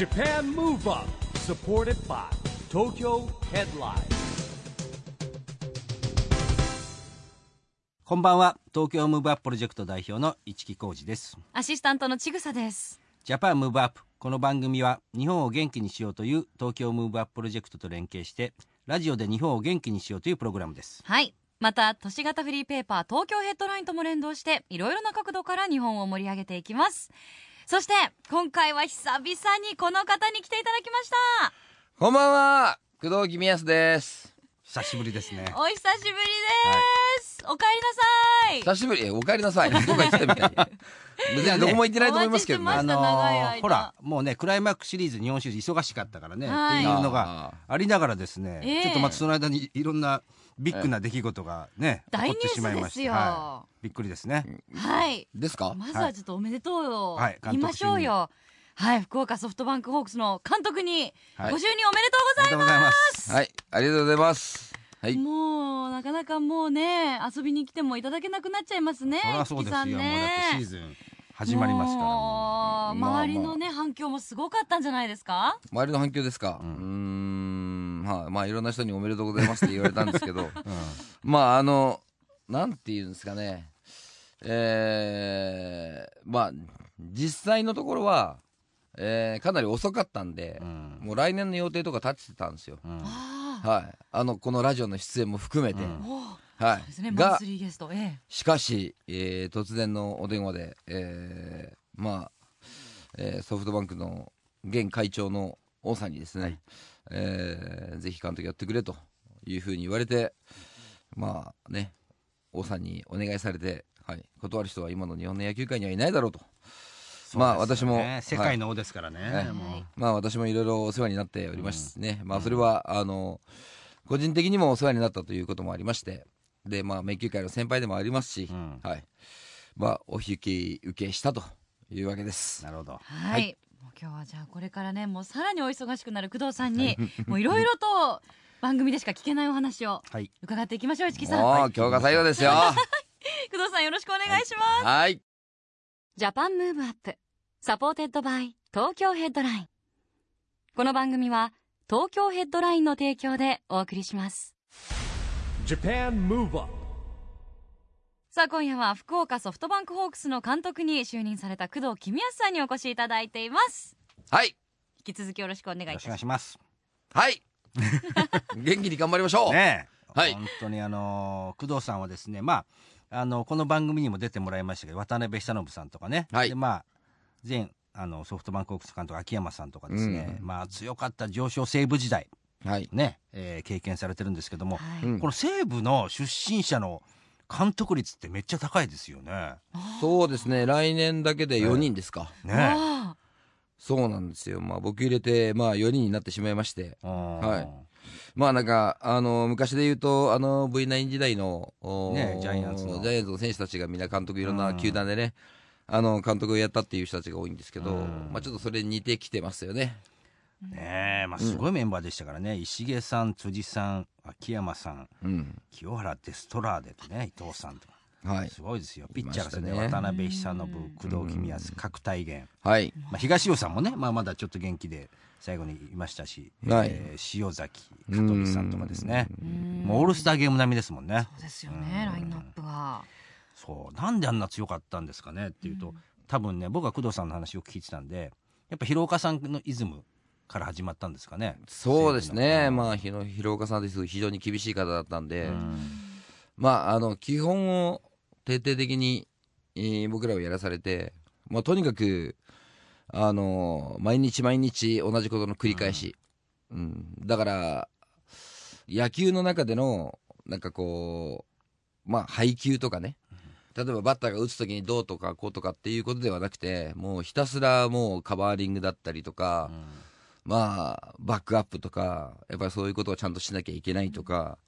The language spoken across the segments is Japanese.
Japan Move Up supported by Tokyo Headline. こんばんは。東京ムーブアッププロジェクト代表の一木広治です。アシスタントのちぐさです。 Japan Move Up この番組は日本を元気にしようという東京ムーブアッププロジェクトと連携してラジオで日本を元気にしようというプログラムです。はい。また都市型フリーペーパー東京ヘッドラインとも連動していろいろな角度から日本を盛り上げていきますそして今回は久々にこの方に来ていただきました。こんばんは。工藤公康です。久しぶりですね。お久しぶりです、おかえりなさい。久しぶり。えお帰りなさいどこか行ってたみたい別にどこも行ってないと思いますけどね。お待ちしてました長い間。ほらもうねクライマックスシリーズ日本シリーズ忙しかったからね、はい。っていうのがありながらですね、ええちょっとまたその間にいろんなビッグな出来事がね、起こ大ニュースですよ。はい、びっくりですね、はい。ですか？まずはちょっとおめでとうよ、はい言いましょうよ。はい福岡ソフトバンクホークスの監督にごはい。就任おめでとうございおめでとうございます。はいありがとうございます。はい。もうなかなかもうね遊びに来てもいただけなくなっちゃいますねそりゃそうですよ、市木さんね。もうだってシーズン始まりますからももうまあまあ周りのね反響もすごかったんじゃないですか？周りの反響ですか？ううんーんはいまあいろんな人におめでとうございますって言われたんですけどう、うん。まああのなんていうんですかね。えー、まあ実際のところは、えーかなり遅かったんでう、ん。もう来年の予定とか立ってたんですよ。うん。あはい。あのこのラジオの出演も含めて、はい。そうですね。マンがスリーゲスト。ええ。しかし、えー突然のお電話で、えーまあ、えーソフトバンクの現会長の王さんにですね、えーぜひ監督やってくれというふうに言われて、まあね、王さんにお願いされて、はい、断る人は今の日本の野球界にはいないだろうと。まあそうですよね。私も世界の王ですからね、はい。まあ私もいろいろお世話になっておりますしね、まあそれは、あの、個人的にもお世話になったということもありまして、で、まあ、迷宮会の先輩でもありますし、うん。はい。まあ、お引き受けしたというわけです。なるほど。はい、今日はじゃあこれからねもうさらにお忙しくなる工藤さんにもういろいろと番組でしか聞けないお話をはい。伺っていきましょう一木さん。もう、今日が最後ですよ。は 工藤さんよろしくお願いします、い。 Japan Move Up supported by Tokyo Headline。この番組は東京ヘッドラインの提供でお送りします。Japan Move Up さあ今夜は福岡ソフトバンクホークスの監督に就任された工藤公康さんにお越しいただいています。はい。引き続きよろしくお願いいたします。はい。元気に頑張りましょう。ねえ、はい。本当にあのー工藤さんはですねまああのこの番組にも出てもらいましたけど渡辺久信さんとかね、はい。でまあ前あのソフトバンクホークス監督秋山さんとかですね、うん。まあ強かった上昇西武時代。はい。ね、えー経験されてるんですけども、はい。うん。この西武の出身者の監督率ってめっちゃ高いですよね。そうですね、来年だけで4人ですか。ねわそうなんですよ。まあ、僕入れて、まあ、4人になってしまいまして。ははいまあなんか、あの、昔で言うと、あの、V9 時代の、おねジャイアンツのジャイアンツの選手たちがみんな監督、いろんな球団でね、あの、監督をやったっていう人たちが多いんですけど、うんまあちょっとそれに似てきてますよね。ねえ、まあ、すごいメンバーでしたからね、石毛さん、辻さん、秋山さん、うん。清原デストラーデとね、伊藤さんとか。はい。すごいですよ。ピッチャーがですね、ね渡辺久信、工藤公康、角大元。はい。まあ、東尾さんもね、まあ、まだちょっと元気で最後にいましたし、はいえー塩崎、香取さんとかですね。うんもうオールスターゲーム並みですもんね。そうですよねラインナップがそう。なんであんな強かったんですかねっていうと、多分ね、僕は工藤さんの話を聞いてたんで、やっぱ広岡さんのイズムから始まったんですかね。そうですね。あ、まあ、広岡さんです非常に厳しい方だったんで、うんまあ、あの、基本を徹底的に、えー僕らはやらされて、まあ、とにかく、あの、毎日毎日同じことの繰り返し。うん。だから、野球の中での、なんかこう、まあ、配球とかね。例えばバッターが打つときにどうとかこうとかっていうことではなくて、もうひたすらもうカバーリングだったりとか、まあ、バックアップとか、やっぱりそういうことをちゃんとしなきゃいけないとか、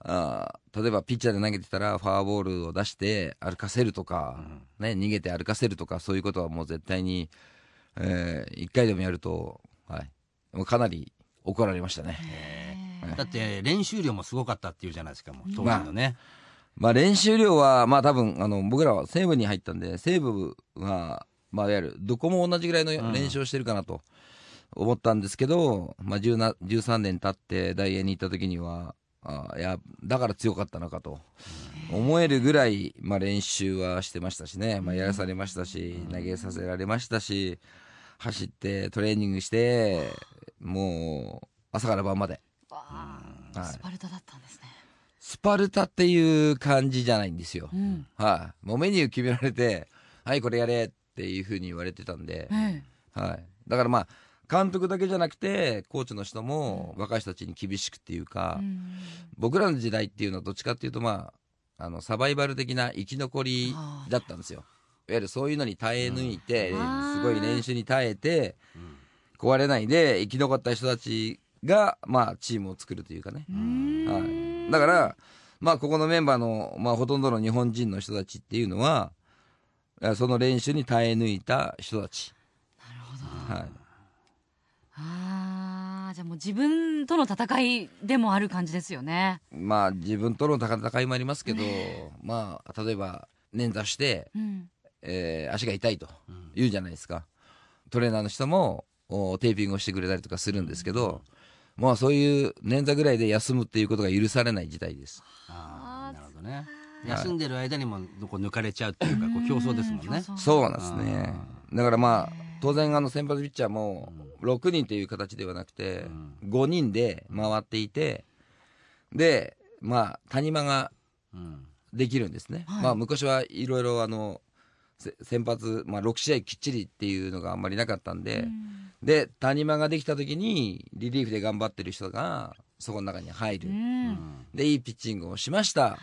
あー例えばピッチャーで投げてたらフォアボールを出して歩かせるとか、ね、逃げて歩かせるとかそういうことはもう絶対に、えー、1回でもやると、はい、もうかなり怒られましたね。だって練習量もすごかったっていうじゃないですか、もう当時のね。まあ練習量は、まあ多分、あの、僕らは西武に入ったんで、西武は、まあいわゆる、どこも同じぐらいの練習をしてるかなと。思ったんですけど、まあ、10な13年経って大英に行った時にはあいやだから強かったのかと思えるぐらい、まあ、練習はしてましたしね、まあ、やらされましたし投げさせられましたし走ってトレーニングしてもう朝から晩まで。はい。スパルタだったんですね。スパルタっていう感じじゃないんですよ、うん。はい、もうメニュー決められてはいこれやれっていうふうに言われてたんで、え。はい、だからまあ監督だけじゃなくてコーチの人も若い人たちに厳しくっていうか、えうん。僕らの時代っていうのはどっちかっていうとまああのサバイバル的な生き残りあだったんですよ。いわゆるそういうのに耐え抜いて、うん。すごい練習に耐えて壊れないで生き残った人たちがまあチームを作るというかね、はい、だからまあここのメンバーの、まあ、ほとんどの日本人の人たちっていうのはえその練習に耐え抜いた人たち、なるほど。はい、ああ、じゃあもう自分との戦いでもある感じですよね。まあ自分との戦いもありますけど、まあ例えば捻挫して、うん。えー足が痛いと言うじゃないですか、トレーナーの人もおテーピングをしてくれたりとかするんですけど、まあそういう捻挫ぐらいで休むっていうことが許されない事態です。ああなるほどね。休んでる間にもこう抜かれちゃうっていうかこう競争ですもんね。そうなんですね。だからまあ当然あの先発ピッチャーも6人という形ではなくて5人で回っていてでまあ谷間がうん。できるんですね、はい。まあ昔はいろいろあのせ先発、まあ、6試合きっちりっていうのがあんまりなかったんで、で谷間ができた時にリリーフで頑張ってる人がそこの中に入る、うん。でいいピッチングをしました、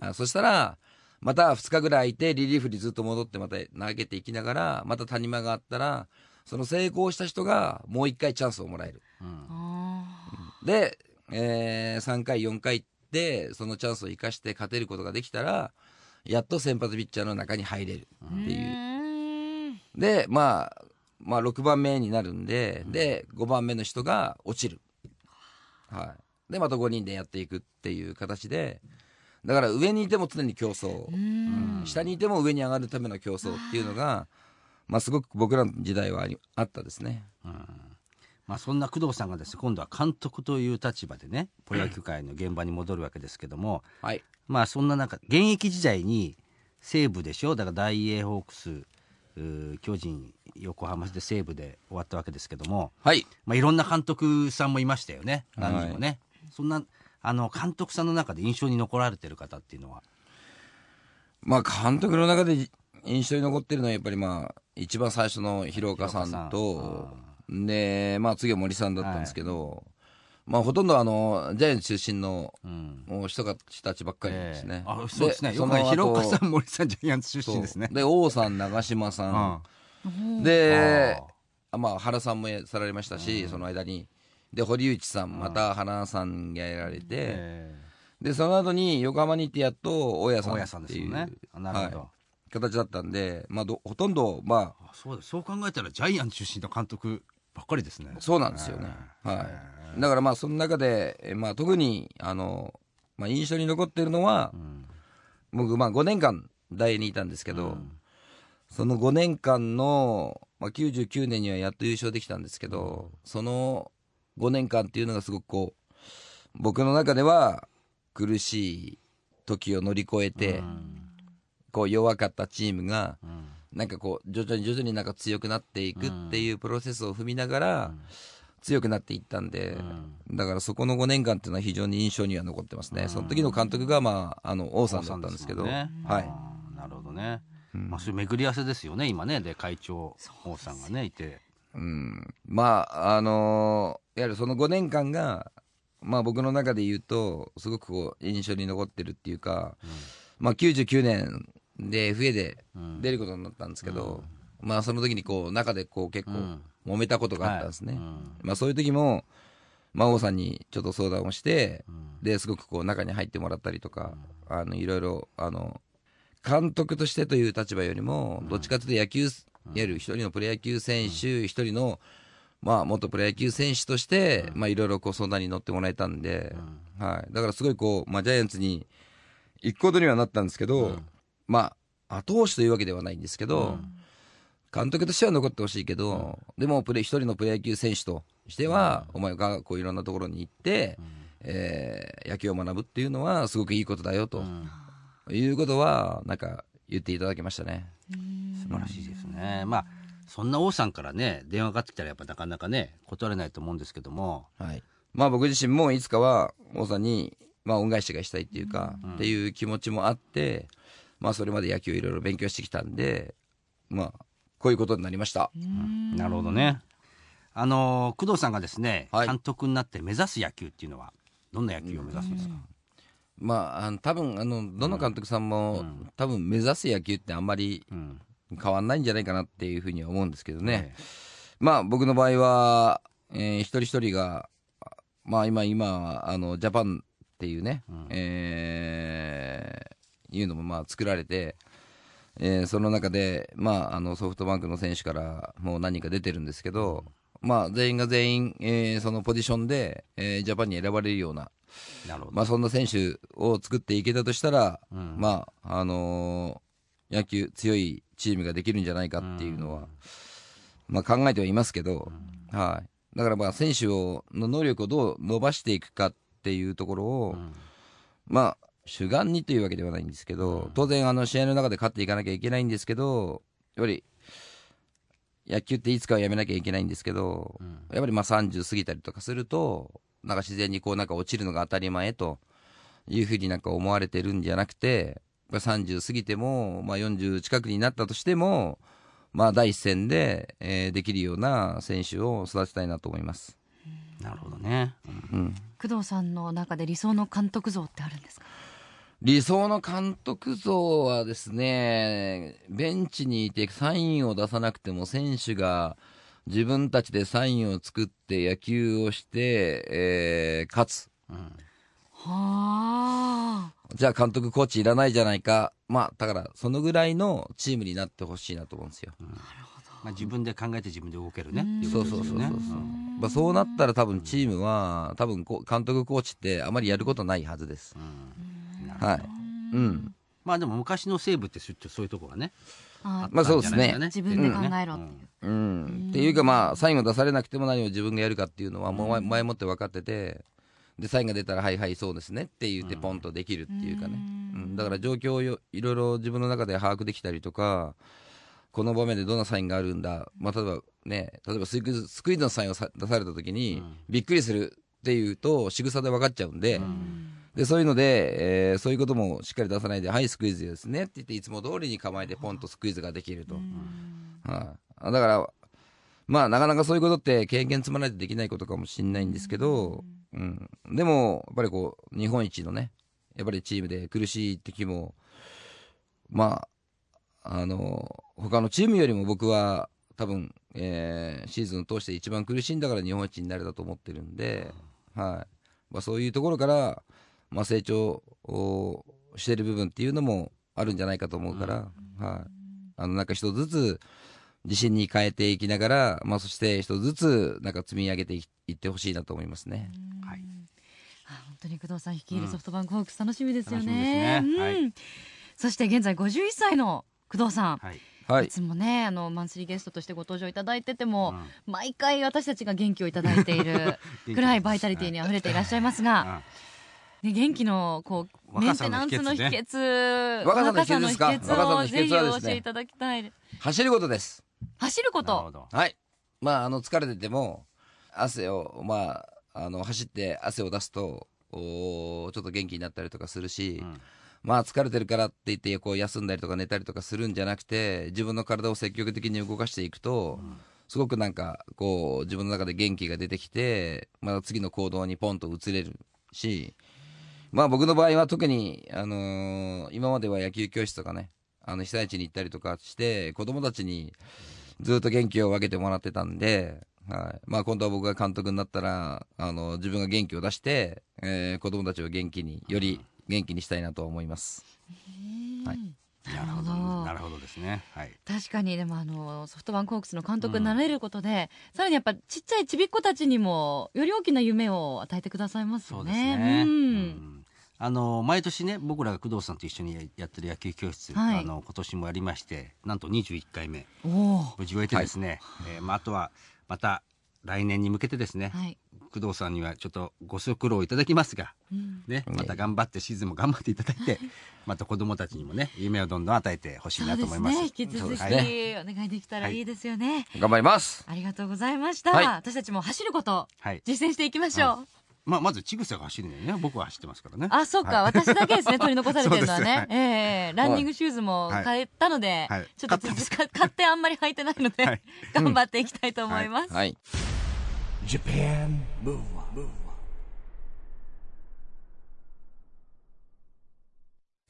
あそしたらまた2日ぐらい空いてリリーフにずっと戻ってまた投げていきながらまた谷間があったらその成功した人がもう1回チャンスをもらえる。うん。あで、え3回4回でそのチャンスを生かして勝てることができたらやっと先発ピッチャーの中に入れるーっていう。ーん。で、まあ、まあ6番目になるんで、で5番目の人が落ちる、はい、でまた5人でやっていくっていう形でだから上にいても常に競争、うん。下にいても上に上がるための競争っていうのが、まあ、すごく僕らの時代はあったですね。まあ、そんな工藤さんがですね今度は監督という立場でねプロ野球界の現場に戻るわけですけども、はい、まあそんな中現役時代に西武でしょ？だから大英ホークス巨人横浜で西武で終わったわけですけども、はい。まあ、いろんな監督さんもいましたよね。何人もね、そんなあの監督さんの中で印象に残られてる方っていうのは？まあ、監督の中で印象に残ってるのはやっぱりまあ一番最初の広岡さんとで、まあ、次は森さんだったんですけど、まあ、ほとんどあのジャイアンツ出身のうん。もう人たちばっかりですね。ええ。あそうですね。よく広岡さん森さんジャイアンツ出身ですね。で王さん長嶋さん、うん。であまあ原さんもやされましたし、その間にで堀内さんまた原さんがやられて、えでその後に横浜に行ってやっと大家さんっていう、ですよね。あなるほど。はい。形だったんで、まあ、どほとんどまああそうそう考えたらジャイアンツ出身の監督ばっかりですね。そうなんですよね、はい、だからまあその中で、えまあ、特にあの、まあ、印象に残ってるのは、ん。僕まあ5年間大英にいたんですけど、その5年間の、まあ、99年にはやっと優勝できたんですけど、その5年間っていうのがすごくこう僕の中では苦しい時を乗り越えて、こう弱かったチームが、なんかこう徐々に徐々になんか強くなっていくっていうプロセスを踏みながら強くなっていったんで、だからそこの5年間っていうのは非常に印象には残ってますね、その時の監督が、まあ、あの王さんだったんですけど、ね。はい、なるほどね、まあそういう巡り合わせですよね今ね。で会長王さんがねいてうん、まああのーやはりその5年間が、まあ、僕の中で言うとすごくこう印象に残ってるっていうか、まあ、99年で FA で出ることになったんですけど、まあその時にこう中でこう結構揉めたことがあったんですね、まあ、そういう時も、まあ、王さんにちょっと相談をして、ですごくこう中に入ってもらったりとか、あのいろいろあの監督としてという立場よりも、どっちかというと野球、いわゆる一人のプロ野球選手、一人の、まあ、元プロ野球選手として、まあ、いろいろこう相談に乗ってもらえたんで、はい。だからすごいこう、まあ、ジャイアンツに行くことにはなったんですけど、まあ、後押しというわけではないんですけど、監督としては残ってほしいけど、でもプレ一人のプロ野球選手としては、お前がこういろんなところに行って、えー野球を学ぶっていうのはすごくいいことだよと、いうことはなんか言っていただきましたね。素晴らしいですね。まあ、そんな王さんからね、電話がかかってきたらやっぱなかなかね、断れないと思うんですけども、はい。まあ僕自身もいつかは王さんに、まあ恩返しがしたいっていうか、っていう気持ちもあって、まあそれまで野球をいろいろ勉強してきたんで、まあこういうことになりました。なるほどね。あの、工藤さんがですね、はい監督になって目指す野球っていうのは、どんな野球を目指すんですか、まあ、あの多分あのどの監督さんも、多分目指す野球ってあんまりうん。変わんないんじゃないかなっていうふうには思うんですけどね。えまあ僕の場合は、えー一人一人が、まあ今、今、あの、ジャパンっていうね、えーいうのもまあ作られて、えーその中で、まああのソフトバンクの選手からもう何人か出てるんですけど、まあ全員が全員、えーそのポジションで、えージャパンに選ばれるような、えなるほど。まあそんな選手を作っていけたとしたら、うん。まあ、あのー野球強いチームができるんじゃないかっていうのは、まあ考えてはいますけど、はい。だからまあ選手を、の能力をどう伸ばしていくかっていうところを、まあ、主眼にというわけではないんですけど、当然あの試合の中で勝っていかなきゃいけないんですけど、やっぱり、野球っていつかはやめなきゃいけないんですけど、やっぱりまあ30過ぎたりとかすると、なんか自然にこうなんか落ちるのが当たり前というふうになんか思われてるんじゃなくて、やっぱ30過ぎても、まあ40近くになったとしても、まあ第一線で、えーできるような選手を育てたいなと思います。なるほどね。うん。工藤さんの中で理想の監督像ってあるんですか？理想の監督像はですね、ベンチにいてサインを出さなくても選手が自分たちでサインを作って野球をして、えー勝つ。はあじゃあ監督コーチいらないじゃないか。まあ、だからそのぐらいのチームになってほしいなと思うんですよ。まあ、自分で考えて自分で動けるねうそう。そうそうそうそう。まあ、そうなったら多分チームは、多分こう監督コーチってあまりやることないはずです。はい。うん。まあでも昔の西武ってそういうとこがね。あまあそうですね。自分で考えろって。いう、うん、っていうかまあサインを出されなくても何を自分がやるかっていうのはもう前前もって分かっててでサインが出たらはいはいそうですねって言ってポンとできるっていうかね、うん、だから状況をよいろいろ自分の中で把握できたりとかこの場面でどんなサインがあるんだ、まあ、例えばね例えばスクイズスクイズのサインをさ出された時に、びっくりするっていうと仕草で分かっちゃうんで、でそういうので、えーそういうこともしっかり出さないで、はい、スクイズですねって言って、いつも通りに構えて、ポンとスクイズができると。はい、だから、まあ、なかなかそういうことって経験積まないとできないことかもしれないんですけど、うん、でも、やっぱりこう、日本一のね、やっぱりチームで苦しい時も、まあ、あの、他のチームよりも僕は、多分、えーシーズンを通して一番苦しいんだから日本一になれたと思ってるんで、はい。まあ、そういうところから、まあ、成長をしてる部分っていうのもあるんじゃないかと思うから、はい。あの、なんか一つずつ自信に変えていきながら、まあ、そして一つずつなんか積み上げていいってほしいなと思いますね。はい。あ本当に工藤さん率いるソフトバンクホークス楽しみですよ楽しみね。ですねはいうんそして現在51歳の工藤さん、はい。はいい。つもねあのマンスリーゲストとしてご登場いただいてても、毎回私たちが元気をいただいている くらいバイタリティにあふれていらっしゃいますが、ね、元気のこうメンテナンスの秘秘訣若さの秘訣ですか？若さの秘訣をぜひ教えていただきたい。走ることです。走るこなるほとど。はい。まあ、あの、疲れてても、汗を、まあ、あの、走って汗を出すと、おーちょっと元気になったりとかするし、ん。まあ、疲れてるからって言って、こう、休んだりとか寝たりとかするんじゃなくて、自分の体を積極的に動かしていくと、すごくなんか、こう、自分の中で元気が出てきて、まあ、次の行動にポンと移れるし、まあ僕の場合は特に、あのー今までは野球教室とかね、あの被災地に行ったりとかして、子供たちにずっと元気を分けてもらってたんで、はい。まあ今度は僕が監督になったら、あの、自分が元気を出して、えー子供たちを元気に、より元気にしたいなと思います。はいなるほどなるほどですね。はい。確かにでもあのソフトバンクホークスの監督になれることで、さらにやっぱちっちゃいちびっ子たちにもより大きな夢を与えてくださいますよそうですね。ね。ううんんあの毎年ね僕らが工藤さんと一緒にやってる野球教室、はい。あの今年もやりましてなんと21回目。無事終えてですね、えーまあ、あとはまた来年に向けてですね、はい、工藤さんにはちょっとご足労いただきますが、うん。ね、また頑張ってシーズンも頑張っていただいてまた子供たちにもね夢をどんどん与えてほしいなと思います。ね。引き続き、そうですね。お願いできたらい。いですよね、頑張ります。ありがとうございました、はい。私たちも走ることはい。実践していきましょう、まあ、まずちぐさが走るんだよね。僕は走ってますからね。あ、そうか、はい。私だけですね、取り残されてるのはね。そうですええ。ランニングシューズも買ったので、はい。ちょっと買ってあんまり履いてないので、はい。頑張っていきたいと思います。はい。Japan Move Up,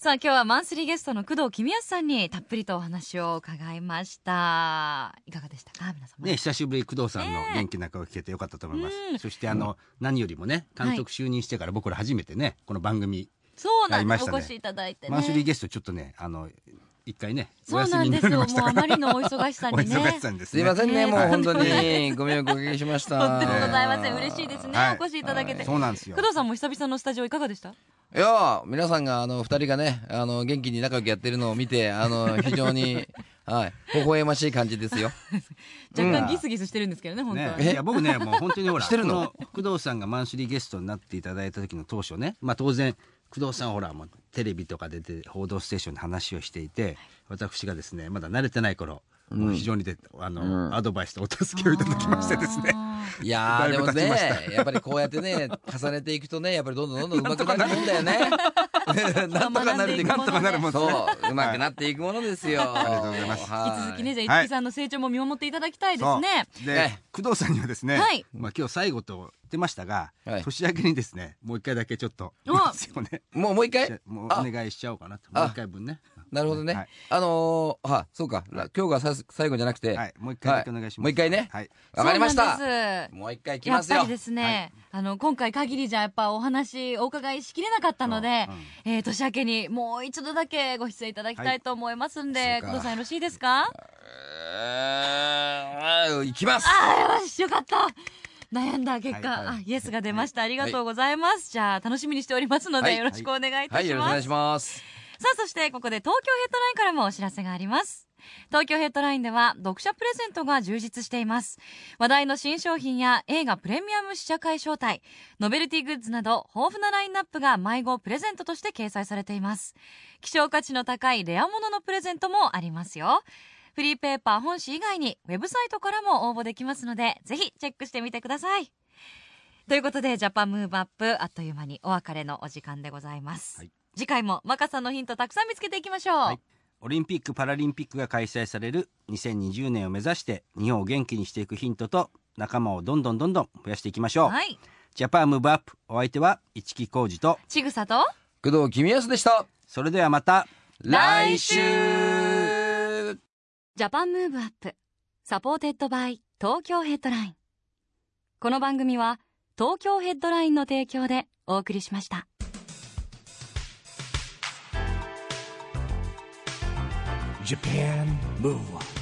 さあ、今日はマンスリーゲストの工藤公康さんにたっぷりとお話を伺いました。いかがでしたか、皆様。ね、久しぶりに工藤さんの元気な顔を聞けてよかったと思います、うんそしてあの、何よりもね監督就任してから僕ら初めてねこの番組、そうなんです、やりましたねお越しいただいてね。マンスリーゲストちょっとねあの一回ねおそうななんですよ。もうあまりのお忙しさおにね。忙しさんですねすいませんね、ねもう本当はいにご迷惑おかけしました。とんでもございません。嬉しいですね、はいお越しいただけて。そうなんですよ工藤さんも久々のスタジオいかがでした？いやー皆さんが、あの、二人がね、あの、元気に仲良くやってるのを見て、あの、非常に、はい、微笑ましい感じですよ。若干ギスギスしてるんですけどね、本当は。ね、いや僕ねもう本当に ほらしてるの？こ工藤さんがマンスリーゲストになっていただいた時の当初ね、まあ、当然工藤さんほらもうテレビとか出て「報道ステーション」で話をしていて私がですねまだ慣れてない頃、もう非常にであの、うんアドバイスとお助けをいただきましてですね。あいやでもねやっぱりこうやってね、重ねていくとね、やっぱりどんどんどんどん 上手くなるもんだよ ね。なんとかなるってなんとかなるもんね。そう、うまくなっていくものですよ。ありがとうございます。は引き続きね、じゃあ、はい。市木さんの成長も見守っていただきたいですね。でね工藤さんにはですね、はい。まあ、今日最後と言ってましたが、はい。年明けにですねもう一回だけちょっとおですよね。もう、もう一回？もうあ。お願いしちゃおうかなと。あ。もう一回分ねなるほどね。はい。あのー、は、そうか、ら今日がさ最後じゃなくて、はい。もう一回だけお願いします、もう一回ね。はい。わかりました。もう一回来ますよ。やっぱり。ですね、あの今回限りじゃやっぱお話お伺いしきれなかったので、うん。えー年明けにもう一度だけご出演いただきたいと思いますんで、工藤さんよろしいですか？えー、行きます。あーよしよかった。悩んだ結果、はいはい。あイエスが出ました、ありがとうございます、じゃあ楽しみにしておりますので、はい。よろしくお願いいたはい、します、よろしくお願いします。さあそしてここで東京ヘッドラインからもお知らせがあります。東京ヘッドラインでは読者プレゼントが充実しています。話題の新商品や映画プレミアム試写会招待ノベルティグッズなど豊富なラインナップが迷子プレゼントとして掲載されています。希少価値の高いレア物のプレゼントもありますよ。フリーペーパー本誌以外にウェブサイトからも応募できますのでぜひチェックしてみてください。ということでジャパンムーブアップあっという間にお別れのお時間でございます、はい。次回もマカさんのヒントたくさん見つけていきましょう、はいオリンピック・パラリンピックが開催される2020年を目指して日本を元気にしていくヒントと仲間をどんどんどんどん増やしていきましょう、はい。ジャパンムーブアップお相手は市木浩二とちぐさと、工藤公康でした。それではまた来週ジ Japan Move Up、supported by Tokyo Headline。この番組は東京ヘッドラインの提供でお送りしました。Japan Move